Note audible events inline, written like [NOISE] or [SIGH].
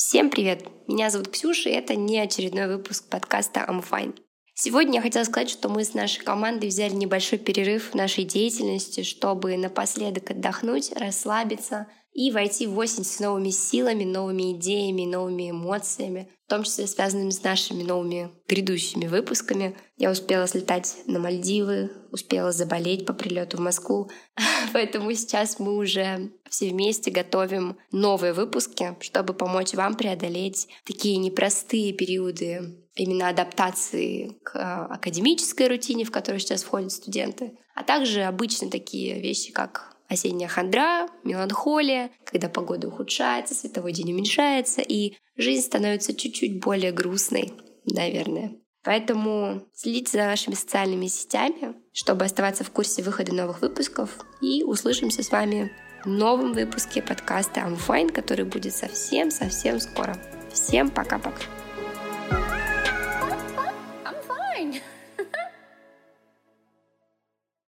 Всем привет! Меня зовут Ксюша, и это не очередной выпуск подкаста I'm Fine. Сегодня я хотела сказать, что мы с нашей командой взяли небольшой перерыв в нашей деятельности, чтобы напоследок отдохнуть, расслабиться и войти в осень с новыми силами, новыми идеями, новыми эмоциями, в том числе связанными с нашими новыми грядущими выпусками. Я успела слетать на Мальдивы, успела заболеть по прилету в Москву, [LAUGHS] поэтому сейчас мы уже все вместе готовим новые выпуски, чтобы помочь вам преодолеть такие непростые периоды именно адаптации к академической рутине, в которую сейчас входят студенты, а также обычно такие вещи, как осенняя хандра, меланхолия, когда погода ухудшается, световой день уменьшается, и жизнь становится чуть-чуть более грустной, наверное. Поэтому следите за нашими социальными сетями, чтобы оставаться в курсе выхода новых выпусков. И услышимся с вами в новом выпуске подкаста I'm Fine, который будет совсем-совсем скоро. Всем пока-пока.